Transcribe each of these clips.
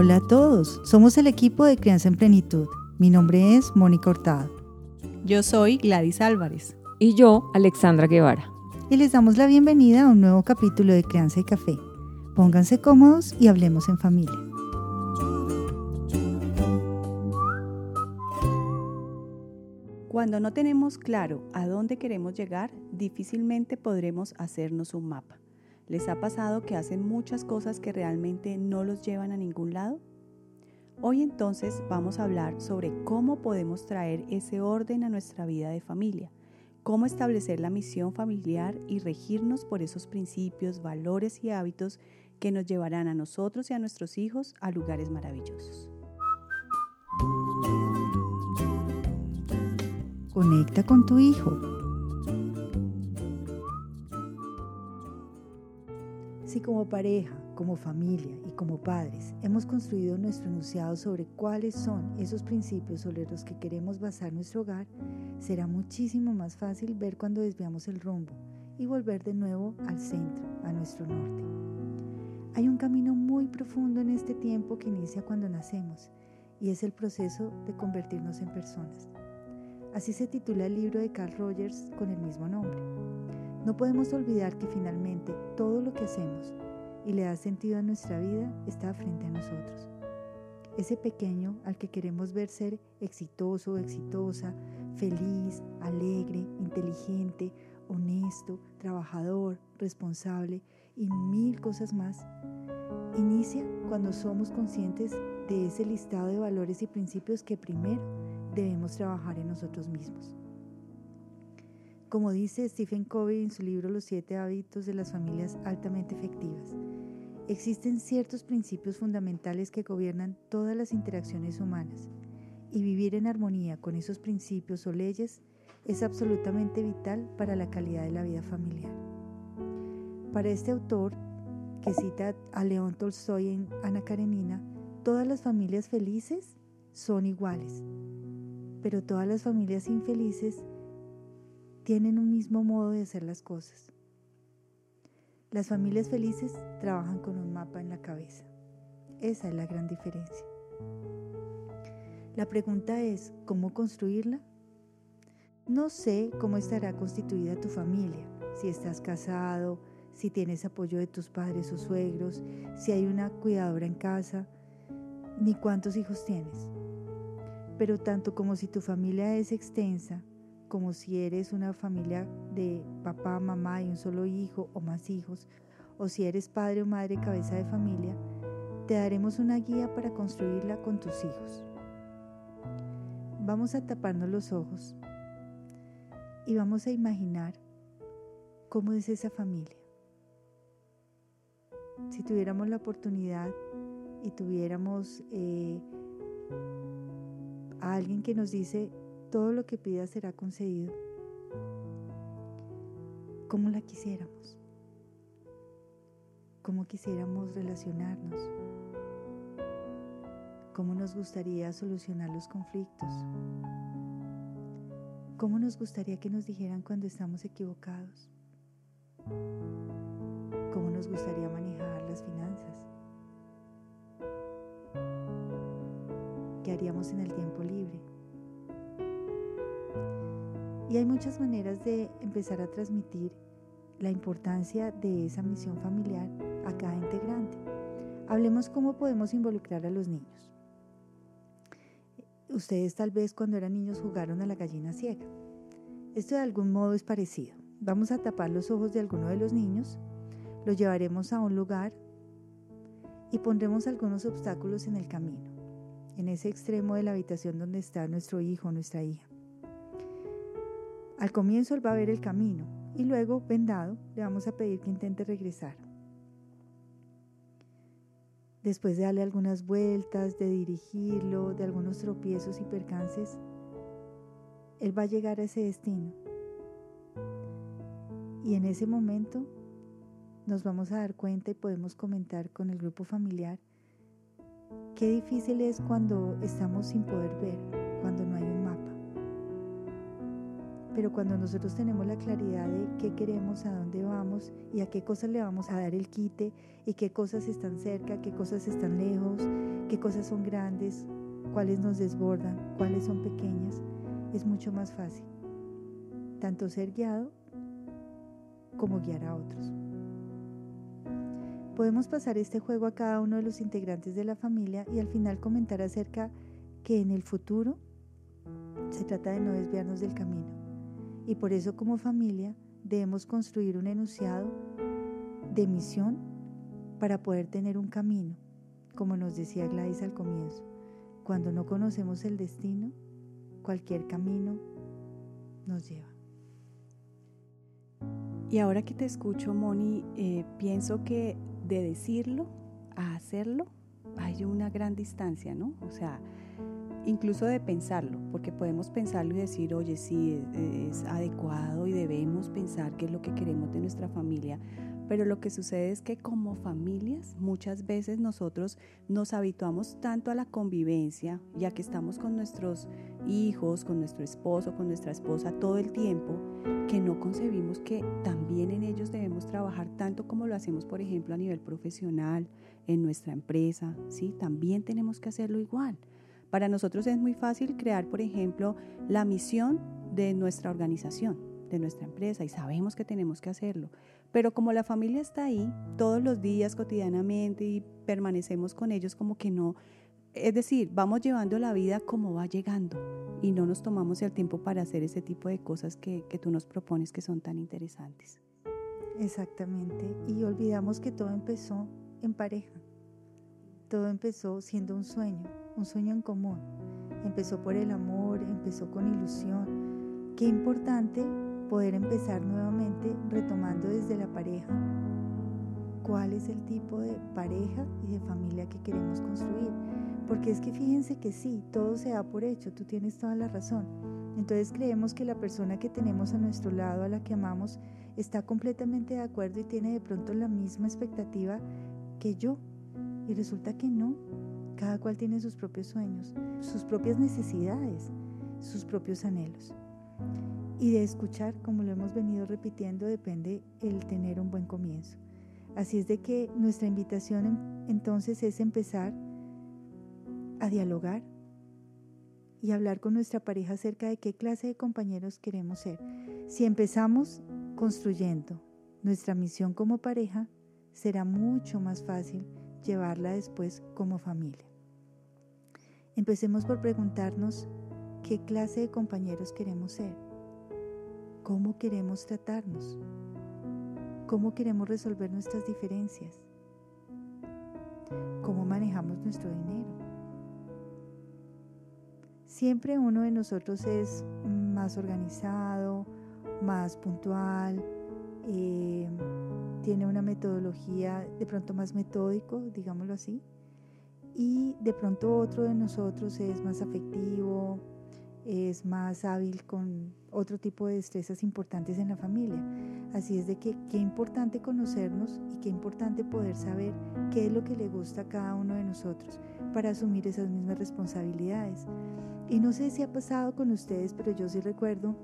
Hola a todos, somos el equipo de Crianza en Plenitud. Mi nombre es Mónica Hurtado. Yo soy Gladys Álvarez. Y yo, Alexandra Guevara. Y les damos la bienvenida a un nuevo capítulo de Crianza y Café. Pónganse cómodos y hablemos en familia. Cuando no tenemos claro a dónde queremos llegar, difícilmente podremos hacernos un mapa. ¿Les ha pasado que hacen muchas cosas que realmente no los llevan a ningún lado? Hoy entonces vamos a hablar sobre cómo podemos traer ese orden a nuestra vida de familia, cómo establecer la misión familiar y regirnos por esos principios, valores y hábitos que nos llevarán a nosotros y a nuestros hijos a lugares maravillosos. Conecta con tu hijo. Si como pareja, como familia y como padres hemos construido nuestro enunciado sobre cuáles son esos principios sobre los que queremos basar nuestro hogar, será muchísimo más fácil ver cuando desviamos el rumbo y volver de nuevo al centro, a nuestro norte. Hay un camino muy profundo en este tiempo que inicia cuando nacemos y es el proceso de convertirnos en personas. Así se titula el libro de Carl Rogers con el mismo nombre. No podemos olvidar que finalmente todo lo que hacemos y le da sentido a nuestra vida está frente a nosotros. Ese pequeño al que queremos ver ser exitoso, exitosa, feliz, alegre, inteligente, honesto, trabajador, responsable y mil cosas más, inicia cuando somos conscientes de ese listado de valores y principios que primero debemos trabajar en nosotros mismos. Como dice Stephen Covey en su libro Los siete hábitos de las familias altamente efectivas, existen ciertos principios fundamentales que gobiernan todas las interacciones humanas y vivir en armonía con esos principios o leyes es absolutamente vital para la calidad de la vida familiar. Para este autor, que cita a León Tolstoy en Ana Karenina, todas las familias felices son iguales, pero todas las familias infelices tienen un mismo modo de hacer las cosas. Las familias felices trabajan con un mapa en la cabeza. Esa es la gran diferencia. La pregunta es, ¿cómo construirla? No sé cómo estará constituida tu familia, si estás casado, si tienes apoyo de tus padres o suegros, si hay una cuidadora en casa, ni cuántos hijos tienes. Pero tanto como si tu familia es extensa, como si eres una familia de papá, mamá y un solo hijo o más hijos, o si eres padre o madre cabeza de familia, te daremos una guía para construirla con tus hijos. Vamos a taparnos los ojos y vamos a imaginar cómo es esa familia. Si tuviéramos la oportunidad y tuviéramos eh, a alguien que nos dice, todo lo que pidas será concedido, como la quisiéramos, como quisiéramos relacionarnos, cómo nos gustaría solucionar los conflictos, cómo nos gustaría que nos dijeran cuando estamos equivocados, cómo nos gustaría manejar las finanzas, qué haríamos en el tiempo libre. Y hay muchas maneras de empezar a transmitir la importancia de esa misión familiar a cada integrante. Hablemos cómo podemos involucrar a los niños. Ustedes tal vez cuando eran niños jugaron a la gallina ciega. Esto de algún modo es parecido. Vamos a tapar los ojos de alguno de los niños, los llevaremos a un lugar y pondremos algunos obstáculos en el camino, en ese extremo de la habitación donde está nuestro hijo o nuestra hija. Al comienzo él va a ver el camino y luego, vendado, le vamos a pedir que intente regresar. Después de darle algunas vueltas, de dirigirlo, de algunos tropiezos y percances, él va a llegar a ese destino. Y en ese momento nos vamos a dar cuenta y podemos comentar con el grupo familiar qué difícil es cuando estamos sin poder ver, Pero cuando nosotros tenemos la claridad de qué queremos, a dónde vamos y a qué cosas le vamos a dar el quite y qué cosas están cerca, qué cosas están lejos, qué cosas son grandes, cuáles nos desbordan, cuáles son pequeñas, es mucho más fácil. Tanto ser guiado como guiar a otros. Podemos pasar este juego a cada uno de los integrantes de la familia y al final comentar acerca que en el futuro se trata de no desviarnos del camino. Y por eso como familia debemos construir un enunciado de misión para poder tener un camino, como nos decía Gladys al comienzo. Cuando no conocemos el destino, cualquier camino nos lleva. Y ahora que te escucho, Moni, eh, pienso que de decirlo a hacerlo hay una gran distancia, ¿no? O sea, incluso de pensarlo, porque podemos pensarlo y decir, oye, sí, es, adecuado y debemos pensar qué es lo que queremos de nuestra familia, pero lo que sucede es que como familias muchas veces nosotros nos habituamos tanto a la convivencia, ya que estamos con nuestros hijos, con nuestro esposo, con nuestra esposa todo el tiempo, que no concebimos que también en ellos debemos trabajar tanto como lo hacemos, por ejemplo, a nivel profesional, en nuestra empresa, ¿sí? También tenemos que hacerlo igual. Para nosotros es muy fácil crear, por ejemplo, la misión de nuestra organización, de nuestra empresa, y sabemos que tenemos que hacerlo. Pero como la familia está ahí todos los días, cotidianamente, y permanecemos con ellos como que no, es decir, vamos llevando la vida como va llegando y no nos tomamos el tiempo para hacer ese tipo de cosas que, que tú nos propones que son tan interesantes. Exactamente, y olvidamos que todo empezó en pareja. Todo empezó siendo un sueño, un sueño en común. Empezó por el amor, empezó con ilusión. Qué importante poder empezar nuevamente retomando desde la pareja cuál es el tipo de pareja y de familia que queremos construir. Porque es que fíjense que sí, todo se da por hecho, tú tienes toda la razón. Entonces creemos que la persona que tenemos a nuestro lado, a la que amamos, está completamente de acuerdo y tiene de pronto la misma expectativa que yo. Y resulta que no. Cada cual tiene sus propios sueños, sus propias necesidades, sus propios anhelos. Y de escuchar, como lo hemos venido repitiendo, depende el tener un buen comienzo. Así es de que nuestra invitación entonces es empezar a dialogar y hablar con nuestra pareja acerca de qué clase de compañeros queremos ser. Si empezamos construyendo nuestra misión como pareja, será mucho más fácil llevarla después como familia. Empecemos por preguntarnos qué clase de compañeros queremos ser, cómo queremos tratarnos, cómo queremos resolver nuestras diferencias, cómo manejamos nuestro dinero. Siempre uno de nosotros es más organizado, más puntual, eh, tiene una metodología de pronto más metódico, digámoslo así, y de pronto otro de nosotros es más afectivo, es más hábil con otro tipo de destrezas importantes en la familia. Así es de que qué importante conocernos y qué importante poder saber qué es lo que le gusta a cada uno de nosotros para asumir esas mismas responsabilidades. Y no sé si ha pasado con ustedes, pero yo sí recuerdo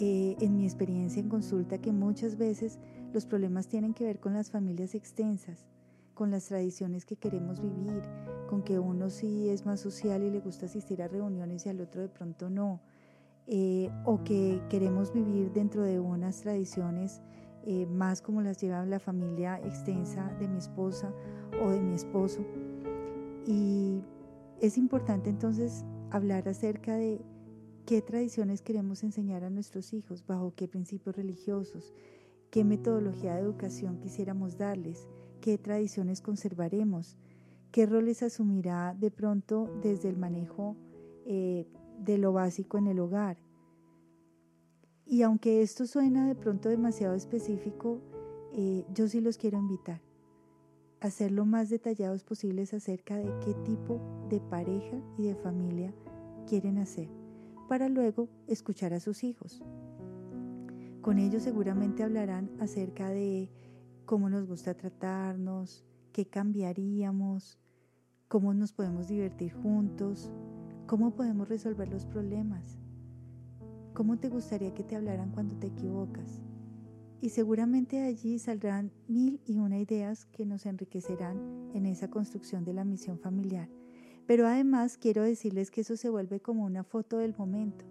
eh, en mi experiencia en consulta que muchas veces los problemas tienen que ver con las familias extensas, con las tradiciones que queremos vivir, con que uno sí es más social y le gusta asistir a reuniones y al otro de pronto no, eh, o que queremos vivir dentro de unas tradiciones eh, más como las lleva la familia extensa de mi esposa o de mi esposo. Y es importante entonces hablar acerca de qué tradiciones queremos enseñar a nuestros hijos, bajo qué principios religiosos, qué metodología de educación quisiéramos darles, qué tradiciones conservaremos, qué roles asumirá de pronto desde el manejo eh, de lo básico en el hogar. Y aunque esto suena de pronto demasiado específico, eh, yo sí los quiero invitar a ser lo más detallados posibles acerca de qué tipo de pareja y de familia quieren hacer para luego escuchar a sus hijos. Con ellos seguramente hablarán acerca de cómo nos gusta tratarnos, qué cambiaríamos, cómo nos podemos divertir juntos, cómo podemos resolver los problemas. ¿Cómo te gustaría que te hablaran cuando te equivocas? Y seguramente allí saldrán mil y una ideas que nos enriquecerán en esa construcción de la misión familiar. Pero además quiero decirles que eso se vuelve como una foto del momento.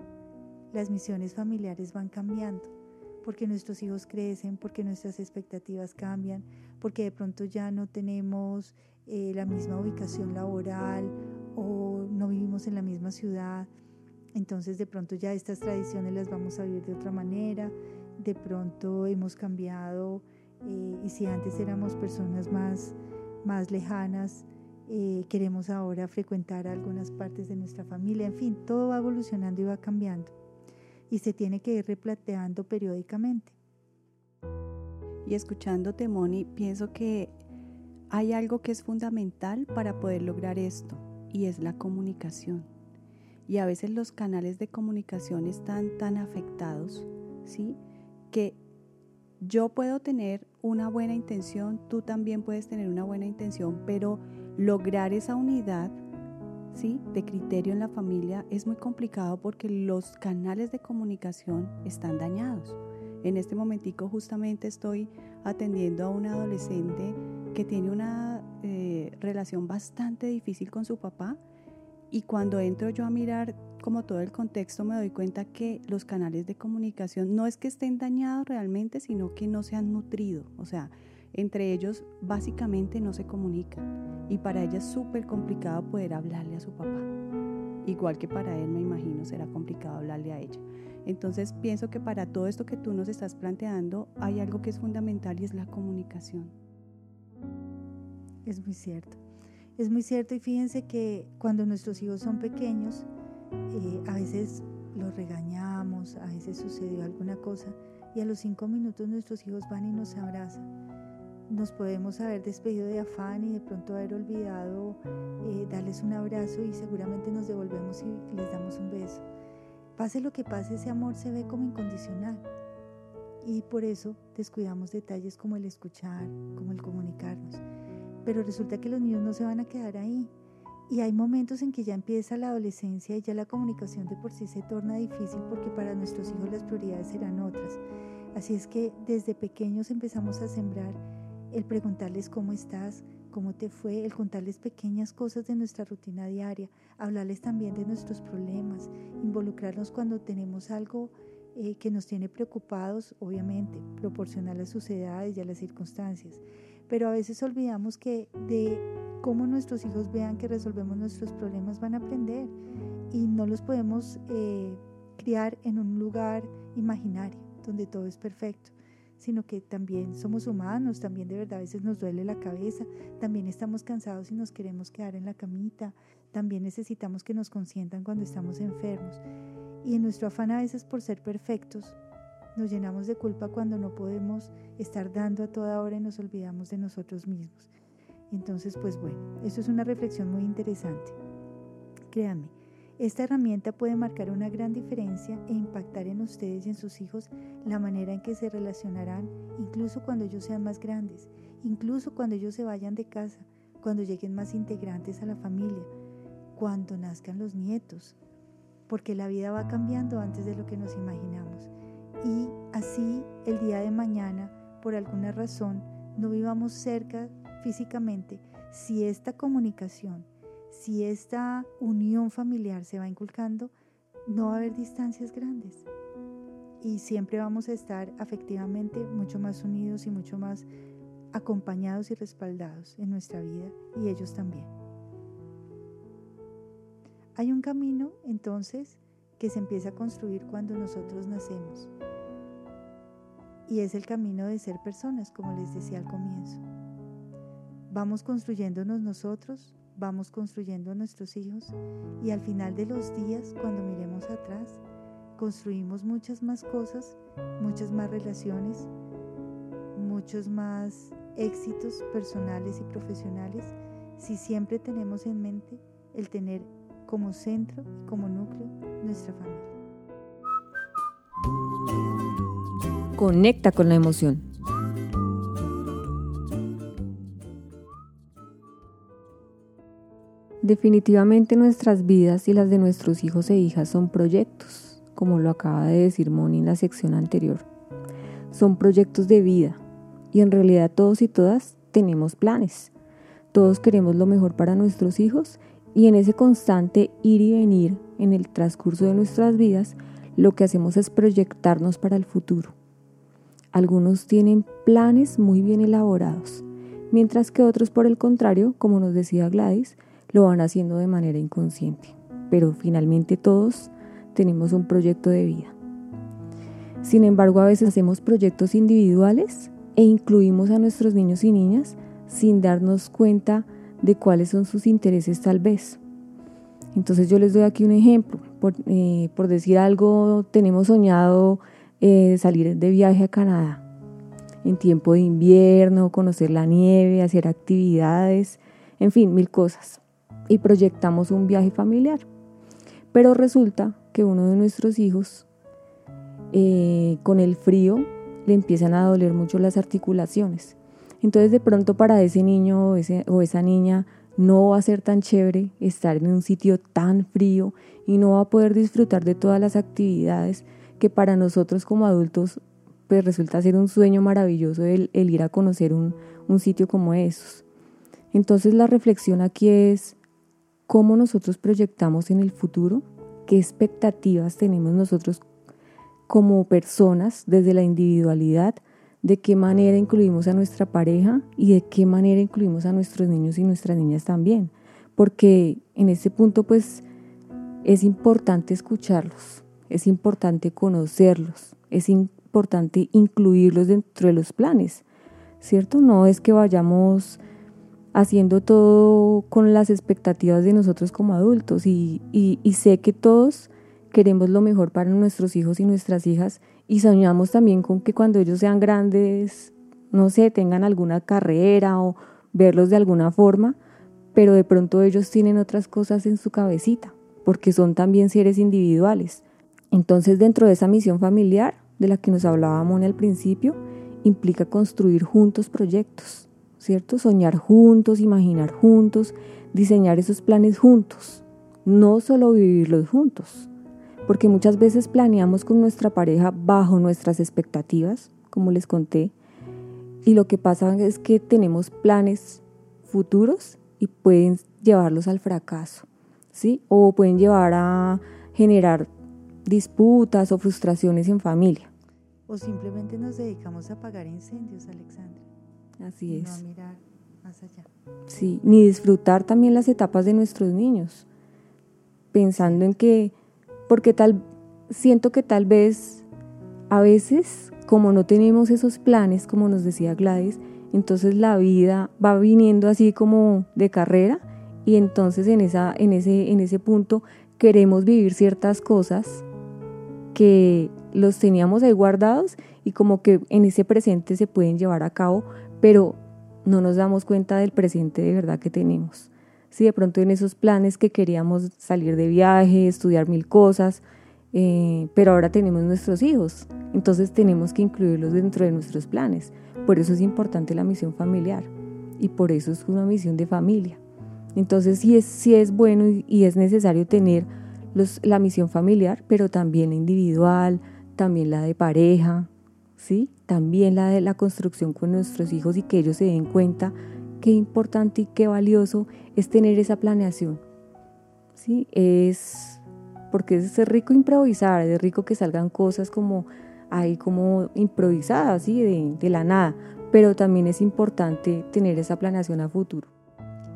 Las misiones familiares van cambiando porque nuestros hijos crecen, porque nuestras expectativas cambian, porque de pronto ya no tenemos eh, la misma ubicación laboral o no vivimos en la misma ciudad. Entonces de pronto ya estas tradiciones las vamos a vivir de otra manera, de pronto hemos cambiado eh, y si antes éramos personas más, más lejanas, eh, queremos ahora frecuentar algunas partes de nuestra familia, en fin, todo va evolucionando y va cambiando y se tiene que ir replanteando periódicamente. Y escuchándote, Moni, pienso que hay algo que es fundamental para poder lograr esto y es la comunicación. Y a veces los canales de comunicación están tan afectados, ¿sí? Que yo puedo tener una buena intención, tú también puedes tener una buena intención, pero lograr esa unidad ¿sí? de criterio en la familia es muy complicado porque los canales de comunicación están dañados. En este momentico justamente estoy atendiendo a un adolescente que tiene una eh, relación bastante difícil con su papá y cuando entro yo a mirar como todo el contexto me doy cuenta que los canales de comunicación no es que estén dañados realmente, sino que no se han nutrido. O sea, entre ellos básicamente no se comunican y para ella es súper complicado poder hablarle a su papá. Igual que para él me imagino será complicado hablarle a ella. Entonces pienso que para todo esto que tú nos estás planteando hay algo que es fundamental y es la comunicación. Es muy cierto. Es muy cierto y fíjense que cuando nuestros hijos son pequeños, eh, a veces los regañamos, a veces sucedió alguna cosa y a los cinco minutos nuestros hijos van y nos abrazan nos podemos haber despedido de afán y de pronto haber olvidado eh, darles un abrazo y seguramente nos devolvemos y les damos un beso. Pase lo que pase, ese amor se ve como incondicional. Y por eso descuidamos detalles como el escuchar, como el comunicarnos. Pero resulta que los niños no se van a quedar ahí. Y hay momentos en que ya empieza la adolescencia y ya la comunicación de por sí se torna difícil porque para nuestros hijos las prioridades serán otras. Así es que desde pequeños empezamos a sembrar el preguntarles cómo estás, cómo te fue, el contarles pequeñas cosas de nuestra rutina diaria, hablarles también de nuestros problemas, involucrarnos cuando tenemos algo eh, que nos tiene preocupados, obviamente, proporcional a sus edades y a las circunstancias. Pero a veces olvidamos que de cómo nuestros hijos vean que resolvemos nuestros problemas van a aprender y no los podemos eh, criar en un lugar imaginario donde todo es perfecto sino que también somos humanos, también de verdad a veces nos duele la cabeza, también estamos cansados y nos queremos quedar en la camita, también necesitamos que nos consientan cuando estamos enfermos. Y en nuestro afán a veces por ser perfectos, nos llenamos de culpa cuando no podemos estar dando a toda hora y nos olvidamos de nosotros mismos. Entonces, pues bueno, eso es una reflexión muy interesante. Créanme, esta herramienta puede marcar una gran diferencia e impactar en ustedes y en sus hijos la manera en que se relacionarán, incluso cuando ellos sean más grandes, incluso cuando ellos se vayan de casa, cuando lleguen más integrantes a la familia, cuando nazcan los nietos, porque la vida va cambiando antes de lo que nos imaginamos. Y así el día de mañana, por alguna razón, no vivamos cerca físicamente, si esta comunicación si esta unión familiar se va inculcando, no va a haber distancias grandes y siempre vamos a estar afectivamente mucho más unidos y mucho más acompañados y respaldados en nuestra vida y ellos también. Hay un camino entonces que se empieza a construir cuando nosotros nacemos y es el camino de ser personas, como les decía al comienzo. Vamos construyéndonos nosotros vamos construyendo a nuestros hijos y al final de los días, cuando miremos atrás, construimos muchas más cosas, muchas más relaciones, muchos más éxitos personales y profesionales si siempre tenemos en mente el tener como centro y como núcleo nuestra familia. Conecta con la emoción. Definitivamente nuestras vidas y las de nuestros hijos e hijas son proyectos, como lo acaba de decir Moni en la sección anterior. Son proyectos de vida y en realidad todos y todas tenemos planes. Todos queremos lo mejor para nuestros hijos y en ese constante ir y venir en el transcurso de nuestras vidas, lo que hacemos es proyectarnos para el futuro. Algunos tienen planes muy bien elaborados, mientras que otros, por el contrario, como nos decía Gladys, lo van haciendo de manera inconsciente. Pero finalmente todos tenemos un proyecto de vida. Sin embargo, a veces hacemos proyectos individuales e incluimos a nuestros niños y niñas sin darnos cuenta de cuáles son sus intereses tal vez. Entonces yo les doy aquí un ejemplo. Por, eh, decir algo, tenemos soñado eh, salir de viaje a Canadá en tiempo de invierno, conocer la nieve, hacer actividades, en fin, mil cosas. Y proyectamos un viaje familiar. Pero resulta que uno de nuestros hijos, eh, con el frío, le empiezan a doler mucho las articulaciones. Entonces de pronto para ese niño o, esa niña no va a ser tan chévere estar en un sitio tan frío y no va a poder disfrutar de todas las actividades que para nosotros como adultos pues resulta ser un sueño maravilloso el, ir a conocer un, un sitio como esos. Entonces la reflexión aquí es cómo nosotros proyectamos en el futuro, qué expectativas tenemos nosotros como personas desde la individualidad de qué manera incluimos a nuestra pareja y de qué manera incluimos a nuestros niños y nuestras niñas también. Porque en ese punto pues es importante escucharlos, es importante conocerlos, es importante incluirlos dentro de los planes, ¿cierto? No es que vayamos haciendo todo con las expectativas de nosotros como adultos y, sé que todos queremos lo mejor para nuestros hijos y nuestras hijas y soñamos también con que cuando ellos sean grandes, no sé, tengan alguna carrera o verlos de alguna forma, pero de pronto ellos tienen otras cosas en su cabecita, porque son también seres individuales. Entonces dentro de esa misión familiar de la que nos hablábamos en el principio, implica construir juntos proyectos, ¿cierto? Soñar juntos, imaginar juntos, diseñar esos planes juntos, no solo vivirlos juntos porque muchas veces planeamos con nuestra pareja bajo nuestras expectativas, como les conté, y lo que pasa es que tenemos planes futuros y pueden llevarlos al fracaso, ¿sí? O pueden llevar a generar disputas o frustraciones en familia. O simplemente nos dedicamos a apagar incendios, Alexandra. Así es. No mirar más allá. Sí, ni disfrutar también las etapas de nuestros niños, pensando en que porque tal, siento que tal vez a veces, como no tenemos esos planes, como nos decía Gladys, entonces la vida va viniendo así como de carrera y entonces en, esa, en, ese, en ese punto queremos vivir ciertas cosas que los teníamos ahí guardados y como que en ese presente se pueden llevar a cabo, pero no nos damos cuenta del presente de verdad que tenemos si de pronto en esos planes que queríamos salir de viaje, estudiar mil cosas, eh, pero ahora tenemos nuestros hijos, entonces tenemos que incluirlos dentro de nuestros planes. Por eso es importante la misión familiar y por eso es una misión de familia. Entonces sí es, sí es bueno y, es necesario tener la misión familiar, pero también la individual, también la de pareja, ¿sí? también la de la construcción con nuestros hijos y que ellos se den cuenta qué importante y qué valioso es tener esa planeación. ¿sí? Es porque es rico improvisar, es rico que salgan cosas como ahí como improvisadas, ¿sí? de, de la nada, pero también es importante tener esa planeación a futuro.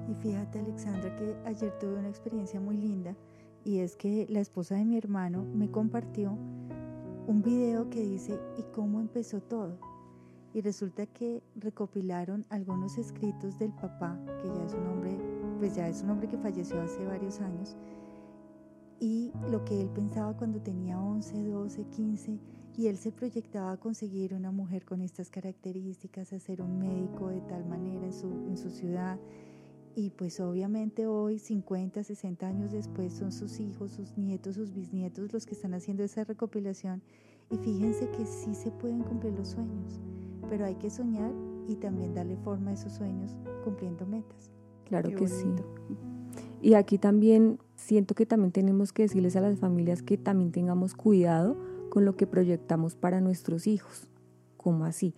Y fíjate Alexandra que ayer tuve una experiencia muy linda y es que la esposa de mi hermano me compartió un video que dice ¿y cómo empezó todo? y resulta que recopilaron algunos escritos del papá, que ya es un hombre, pues ya es un hombre que falleció hace varios años, y lo que él pensaba cuando tenía 11, 12, 15, y él se proyectaba a conseguir una mujer con estas características, a ser un médico de tal manera en su, en su ciudad. Y pues obviamente hoy, 50, 60 años después, son sus hijos, sus nietos, sus bisnietos los que están haciendo esa recopilación. Y fíjense que sí se pueden cumplir los sueños pero hay que soñar y también darle forma a esos sueños cumpliendo metas. Claro que sí. Y aquí también siento que también tenemos que decirles a las familias que también tengamos cuidado con lo que proyectamos para nuestros hijos. ¿Cómo así?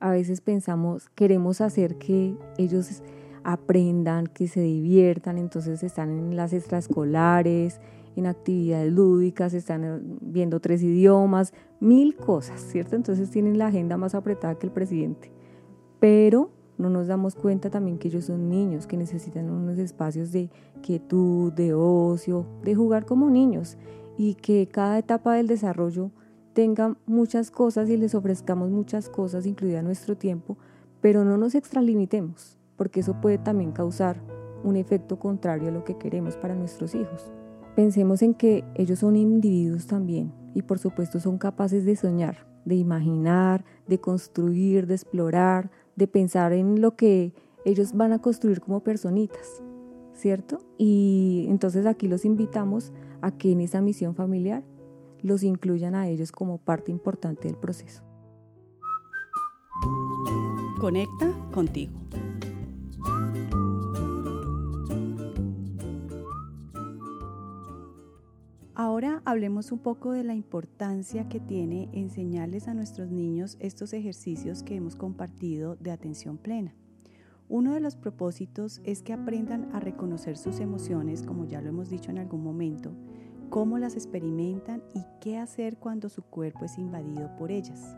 A veces pensamos, queremos hacer que ellos aprendan, que se diviertan, entonces están en las extraescolares, en actividades lúdicas, están eh, viendo tres idiomas, mil cosas, ¿cierto? Entonces tienen la agenda más apretada que el presidente. Pero no nos damos cuenta también que ellos son niños, que necesitan unos espacios de quietud, de ocio, de jugar como niños y que cada etapa del desarrollo tenga muchas cosas y les ofrezcamos muchas cosas, incluida nuestro tiempo, pero no nos extralimitemos, porque eso puede también causar un efecto contrario a lo que queremos para nuestros hijos. Pensemos en que ellos son individuos también y por supuesto son capaces de soñar, de imaginar, de construir, de explorar, de pensar en lo que ellos van a construir como personitas, ¿cierto? Y entonces aquí los invitamos a que en esa misión familiar los incluyan a ellos como parte importante del proceso. Conecta contigo. Ahora hablemos un poco de la importancia que tiene enseñarles a nuestros niños estos ejercicios que hemos compartido de atención plena. Uno de los propósitos es que aprendan a reconocer sus emociones, como ya lo hemos dicho en algún momento, cómo las experimentan y qué hacer cuando su cuerpo es invadido por ellas.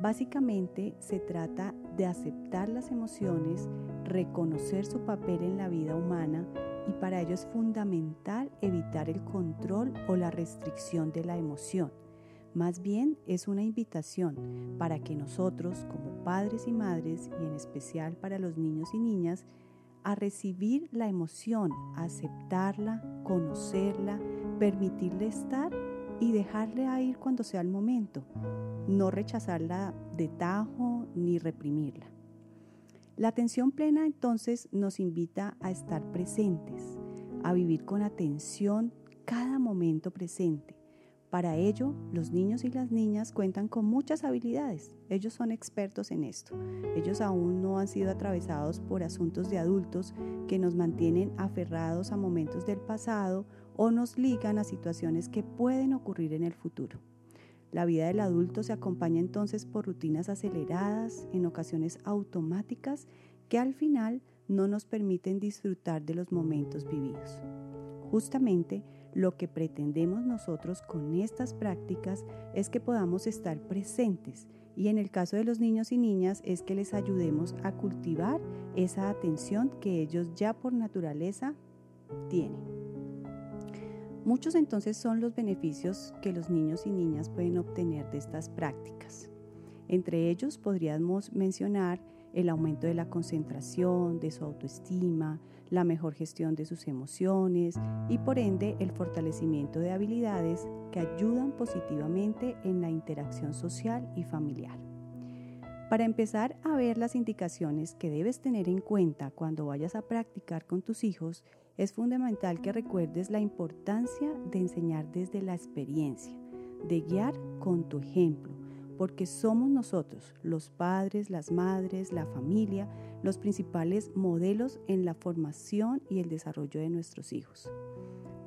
Básicamente se trata de aceptar las emociones, reconocer su papel en la vida humana y para ello es fundamental evitar el control o la restricción de la emoción. Más bien es una invitación para que nosotros como padres y madres y en especial para los niños y niñas a recibir la emoción, a aceptarla, conocerla, permitirle estar y dejarle ir cuando sea el momento, no rechazarla de tajo ni reprimirla. La atención plena entonces nos invita a estar presentes, a vivir con atención cada momento presente. Para ello, los niños y las niñas cuentan con muchas habilidades. Ellos son expertos en esto. Ellos aún no han sido atravesados por asuntos de adultos que nos mantienen aferrados a momentos del pasado o nos ligan a situaciones que pueden ocurrir en el futuro. La vida del adulto se acompaña entonces por rutinas aceleradas, en ocasiones automáticas, que al final no nos permiten disfrutar de los momentos vividos. Justamente lo que pretendemos nosotros con estas prácticas es que podamos estar presentes y en el caso de los niños y niñas es que les ayudemos a cultivar esa atención que ellos ya por naturaleza tienen. Muchos entonces son los beneficios que los niños y niñas pueden obtener de estas prácticas. Entre ellos podríamos mencionar el aumento de la concentración, de su autoestima, la mejor gestión de sus emociones y por ende el fortalecimiento de habilidades que ayudan positivamente en la interacción social y familiar. Para empezar a ver las indicaciones que debes tener en cuenta cuando vayas a practicar con tus hijos, es fundamental que recuerdes la importancia de enseñar desde la experiencia, de guiar con tu ejemplo, porque somos nosotros, los padres, las madres, la familia, los principales modelos en la formación y el desarrollo de nuestros hijos.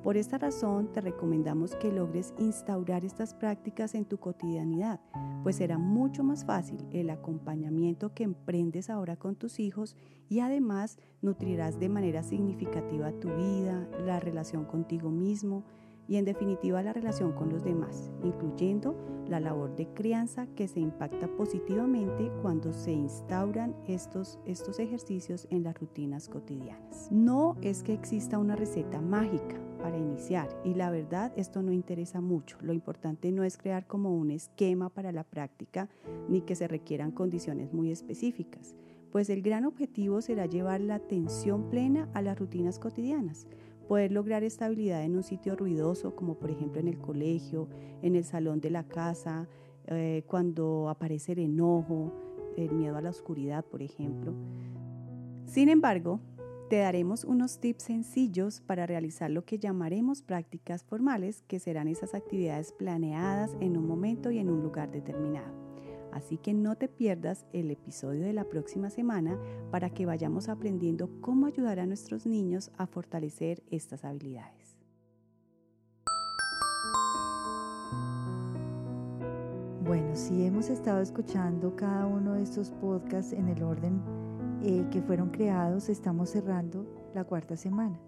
Por esta razón te recomendamos que logres instaurar estas prácticas en tu cotidianidad, pues será mucho más fácil el acompañamiento que emprendes ahora con tus hijos y además nutrirás de manera significativa tu vida, la relación contigo mismo y en definitiva la relación con los demás, incluyendo la labor de crianza que se impacta positivamente cuando se instauran estos, estos ejercicios en las rutinas cotidianas. No es que exista una receta mágica, para iniciar. Y la verdad, esto no interesa mucho. Lo importante no es crear como un esquema para la práctica ni que se requieran condiciones muy específicas, pues el gran objetivo será llevar la atención plena a las rutinas cotidianas, poder lograr estabilidad en un sitio ruidoso, como por ejemplo en el colegio, en el salón de la casa, eh, cuando aparece el enojo, el miedo a la oscuridad, por ejemplo. Sin embargo, te daremos unos tips sencillos para realizar lo que llamaremos prácticas formales, que serán esas actividades planeadas en un momento y en un lugar determinado. Así que no te pierdas el episodio de la próxima semana para que vayamos aprendiendo cómo ayudar a nuestros niños a fortalecer estas habilidades. Bueno, si hemos estado escuchando cada uno de estos podcasts en el orden eh, que fueron creados, estamos cerrando la cuarta semana.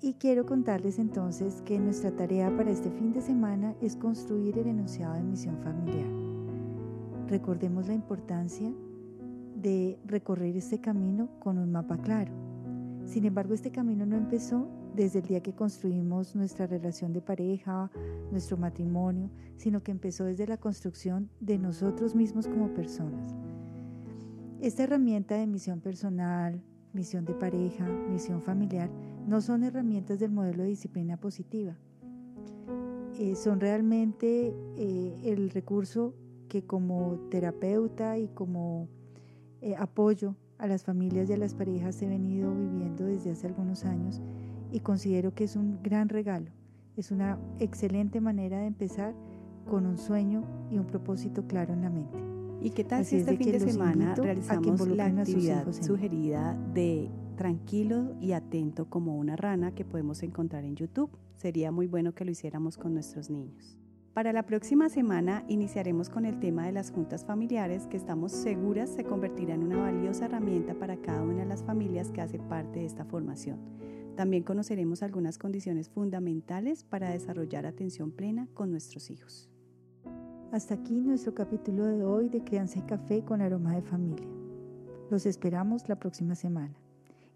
Y quiero contarles entonces que nuestra tarea para este fin de semana es construir el enunciado de misión familiar. Recordemos la importancia de recorrer este camino con un mapa claro. Sin embargo, este camino no empezó desde el día que construimos nuestra relación de pareja, nuestro matrimonio, sino que empezó desde la construcción de nosotros mismos como personas. Esta herramienta de misión personal, misión de pareja, misión familiar, no son herramientas del modelo de disciplina positiva. Eh, son realmente eh, el recurso que como terapeuta y como eh, apoyo a las familias y a las parejas he venido viviendo desde hace algunos años y considero que es un gran regalo. Es una excelente manera de empezar con un sueño y un propósito claro en la mente. ¿Y qué tal si este fin de semana realizamos la actividad sugerida de tranquilo y atento como una rana que podemos encontrar en YouTube? Sería muy bueno que lo hiciéramos con nuestros niños. Para la próxima semana iniciaremos con el tema de las juntas familiares que estamos seguras se convertirá en una valiosa herramienta para cada una de las familias que hace parte de esta formación. También conoceremos algunas condiciones fundamentales para desarrollar atención plena con nuestros hijos. Hasta aquí nuestro capítulo de hoy de Crianza y Café con Aroma de Familia. Los esperamos la próxima semana.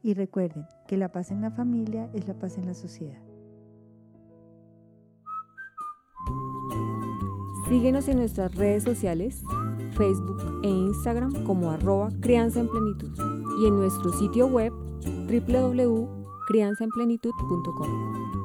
Y recuerden que la paz en la familia es la paz en la sociedad. Síguenos en nuestras redes sociales, Facebook e Instagram como arroba crianza en plenitud y en nuestro sitio web www.crianzaenplenitud.com.